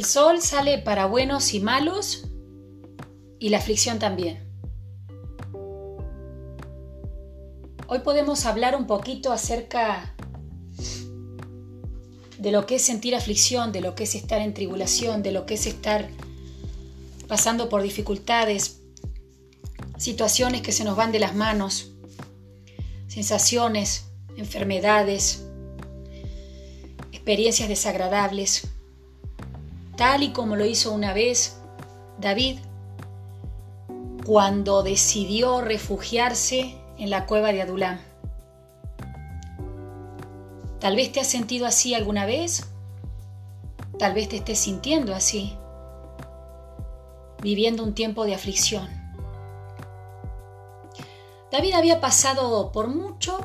El sol sale para buenos y malos y la aflicción también. Hoy podemos hablar un poquito acerca de lo que es sentir aflicción, de lo que es estar en tribulación, de lo que es estar pasando por dificultades, situaciones que se nos van de las manos, sensaciones, enfermedades, experiencias desagradables, tal y como lo hizo una vez David cuando decidió refugiarse en la cueva de Adulam. Tal vez te has sentido así alguna vez, tal vez te estés sintiendo así, viviendo un tiempo de aflicción. David había pasado por mucho,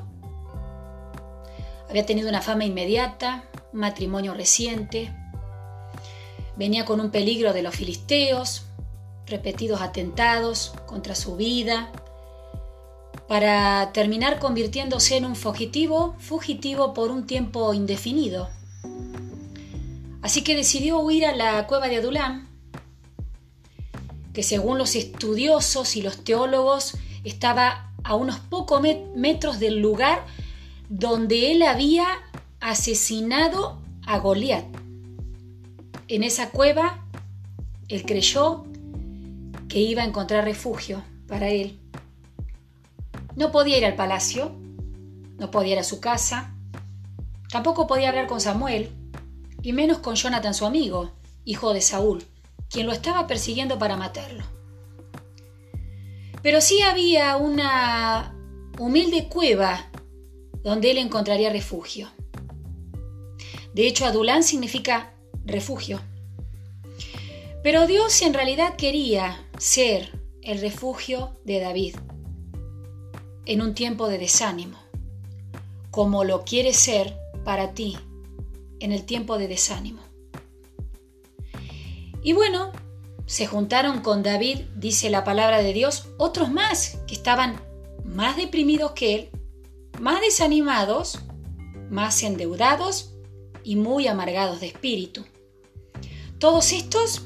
había tenido una fama inmediata, un matrimonio reciente, venía con un peligro de los filisteos, repetidos atentados contra su vida, para terminar convirtiéndose en un fugitivo, fugitivo por un tiempo indefinido. Así que decidió huir a la cueva de Adulam, que según los estudiosos y los teólogos estaba a unos pocos metros del lugar donde él había asesinado a Goliat. En esa cueva, él creyó que iba a encontrar refugio para él. No podía ir al palacio, no podía ir a su casa, tampoco podía hablar con Samuel, y menos con Jonathan su amigo, hijo de Saúl, quien lo estaba persiguiendo para matarlo. Pero sí había una humilde cueva donde él encontraría refugio. De hecho, Adulán significa refugio. Pero Dios en realidad quería ser el refugio de David en un tiempo de desánimo, como lo quiere ser para ti en el tiempo de desánimo. Y bueno, se juntaron con David, dice la palabra de Dios, otros más que estaban más deprimidos que él, más desanimados, más endeudados y muy amargados de espíritu. Todos estos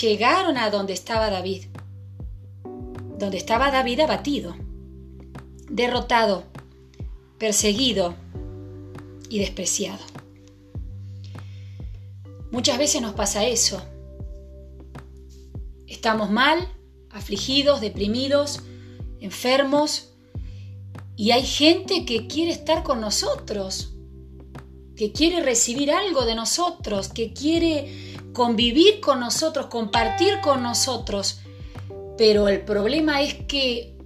llegaron a donde estaba David, donde estaba David abatido derrotado, perseguido y despreciado. Muchas veces nos pasa eso. Estamos mal, afligidos, deprimidos, enfermos, y hay gente que quiere estar con nosotros, que quiere recibir algo de nosotros, que quiere convivir con nosotros, compartir con nosotros. Pero el problema es que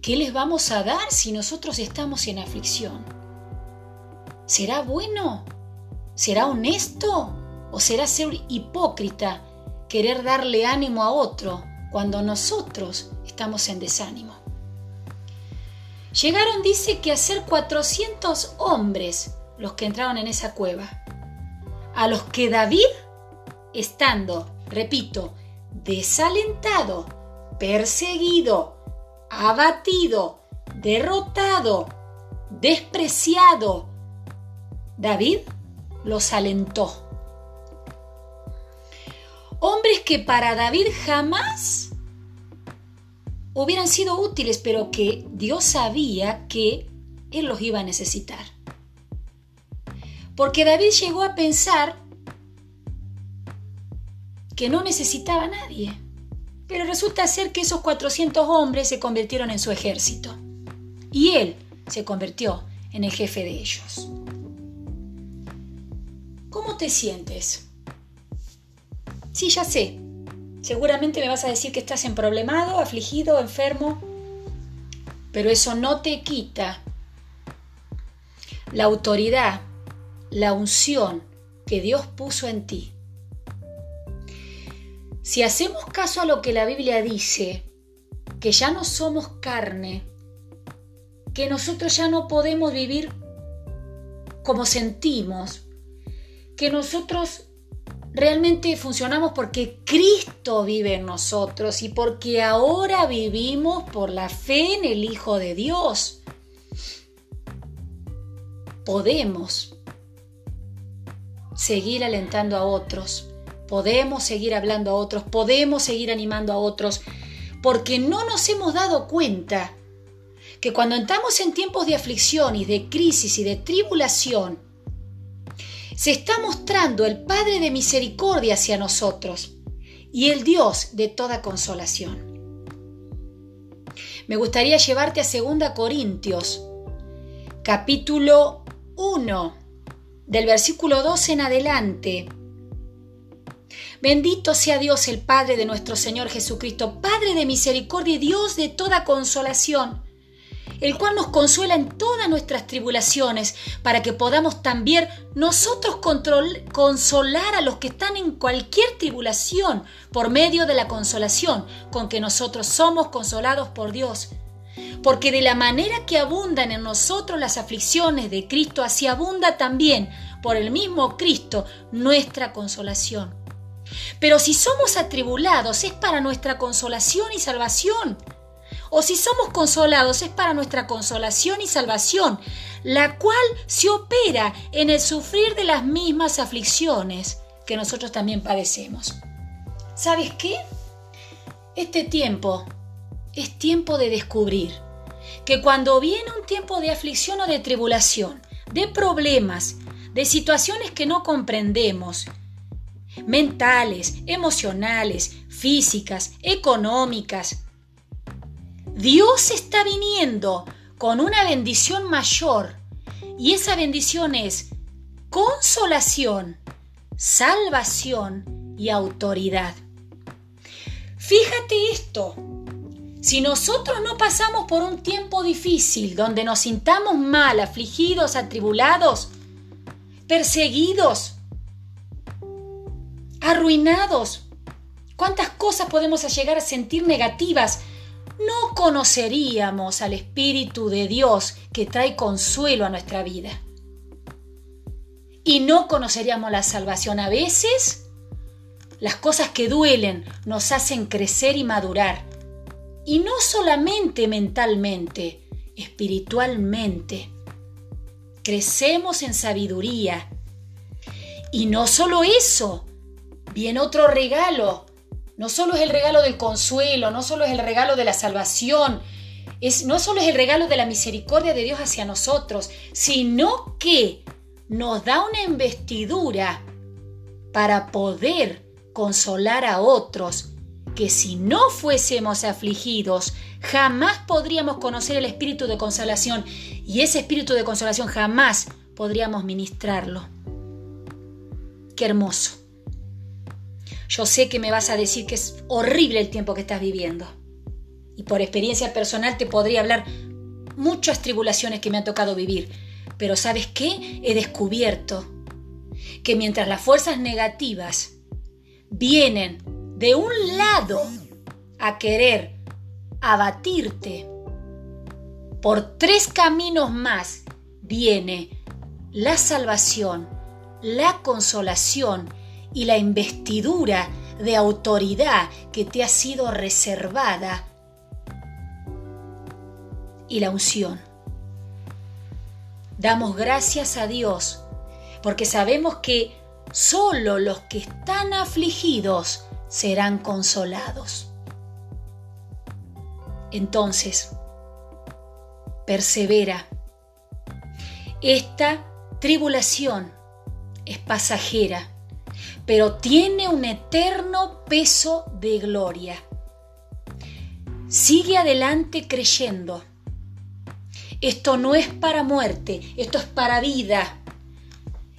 ¿Qué les vamos a dar si nosotros estamos en aflicción? ¿Será bueno? ¿Será honesto? ¿O será ser hipócrita querer darle ánimo a otro cuando nosotros estamos en desánimo? Llegaron, dice, que a ser 400 hombres los que entraron en esa cueva, a los que David, estando, repito, desalentado, perseguido, abatido, derrotado, despreciado, David los alentó. Hombres que para David jamás hubieran sido útiles, pero que Dios sabía que él los iba a necesitar. Porque David llegó a pensar que no necesitaba a nadie. Pero resulta ser que esos 400 hombres se convirtieron en su ejército. Y él se convirtió en el jefe de ellos. ¿Cómo te sientes? Sí, ya sé. Seguramente me vas a decir que estás emproblemado, afligido, enfermo. Pero eso no te quita la autoridad, la unción que Dios puso en ti si hacemos caso a lo que la Biblia dice, que ya no somos carne, que nosotros ya no podemos vivir como sentimos, que nosotros realmente funcionamos porque Cristo vive en nosotros y porque ahora vivimos por la fe en el Hijo de Dios. Podemos seguir alentando a otros podemos seguir hablando a otros, podemos seguir animando a otros, porque no nos hemos dado cuenta que cuando entramos en tiempos de aflicción y de crisis y de tribulación, se está mostrando el Padre de misericordia hacia nosotros y el Dios de toda consolación. Me gustaría llevarte a 2 Corintios, capítulo 1, del versículo 12 en adelante. Bendito sea Dios el Padre de nuestro Señor Jesucristo, Padre de misericordia y Dios de toda consolación el cual nos consuela en todas nuestras tribulaciones, para que podamos también nosotros consolar a los que están en cualquier tribulación por medio de la consolación con que nosotros somos consolados por Dios. Porque de la manera que abundan en nosotros las aflicciones de Cristo, así abunda también por el mismo Cristo nuestra consolación. Pero si somos atribulados es para nuestra consolación y salvación o si somos consolados es para nuestra consolación y salvación, la cual se opera en el sufrir de las mismas aflicciones que nosotros también padecemos. ¿Sabes qué? Este tiempo es tiempo de descubrir que cuando viene un tiempo de aflicción o de tribulación, de problemas, de situaciones que no comprendemos, mentales, emocionales, físicas, económicas, Dios está viniendo con una bendición mayor y esa bendición es consolación, salvación y autoridad. Fíjate esto, si nosotros no pasamos por un tiempo difícil donde nos sintamos mal, afligidos, atribulados, perseguidos, arruinados, ¿cuántas cosas podemos llegar a sentir negativas no conoceríamos al Espíritu de Dios que trae consuelo a nuestra vida. Y no conoceríamos la salvación. A veces las cosas que duelen nos hacen crecer y madurar. Y no solamente mentalmente, espiritualmente. Crecemos en sabiduría. Y no solo eso, viene otro regalo no solo es el regalo del consuelo, no solo es el regalo de la salvación, no solo es el regalo de la misericordia de Dios hacia nosotros, sino que nos da una investidura para poder consolar a otros que si no fuésemos afligidos, jamás podríamos conocer el espíritu de consolación y ese espíritu de consolación jamás podríamos ministrarlo. Qué hermoso. Yo sé que me vas a decir que es horrible el tiempo que estás viviendo. Y por experiencia personal te podría hablar muchas tribulaciones que me han tocado vivir. Pero ¿sabes qué? He descubierto que mientras las fuerzas negativas vienen de un lado a querer abatirte, por tres caminos más viene la salvación, la consolación y la investidura de autoridad que te ha sido reservada y la unción. Damos gracias a Dios porque sabemos que solo los que están afligidos serán consolados. Entonces, persevera. Esta tribulación es pasajera pero tiene un eterno peso de gloria. Sigue adelante creyendo. Esto no es para muerte, esto es para vida.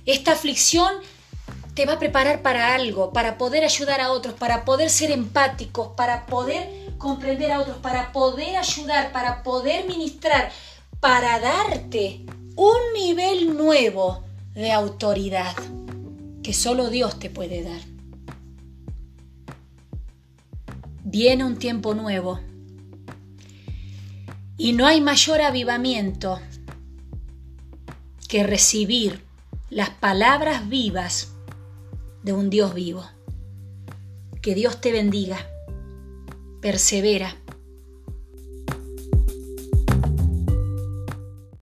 Esta aflicción te va a preparar para algo, para poder ayudar a otros, para poder ser empáticos, para poder comprender a otros, para poder ayudar, para poder ministrar, para darte un nivel nuevo de autoridad que solo Dios te puede dar. Viene un tiempo nuevo y no hay mayor avivamiento que recibir las palabras vivas de un Dios vivo. Que Dios te bendiga. Persevera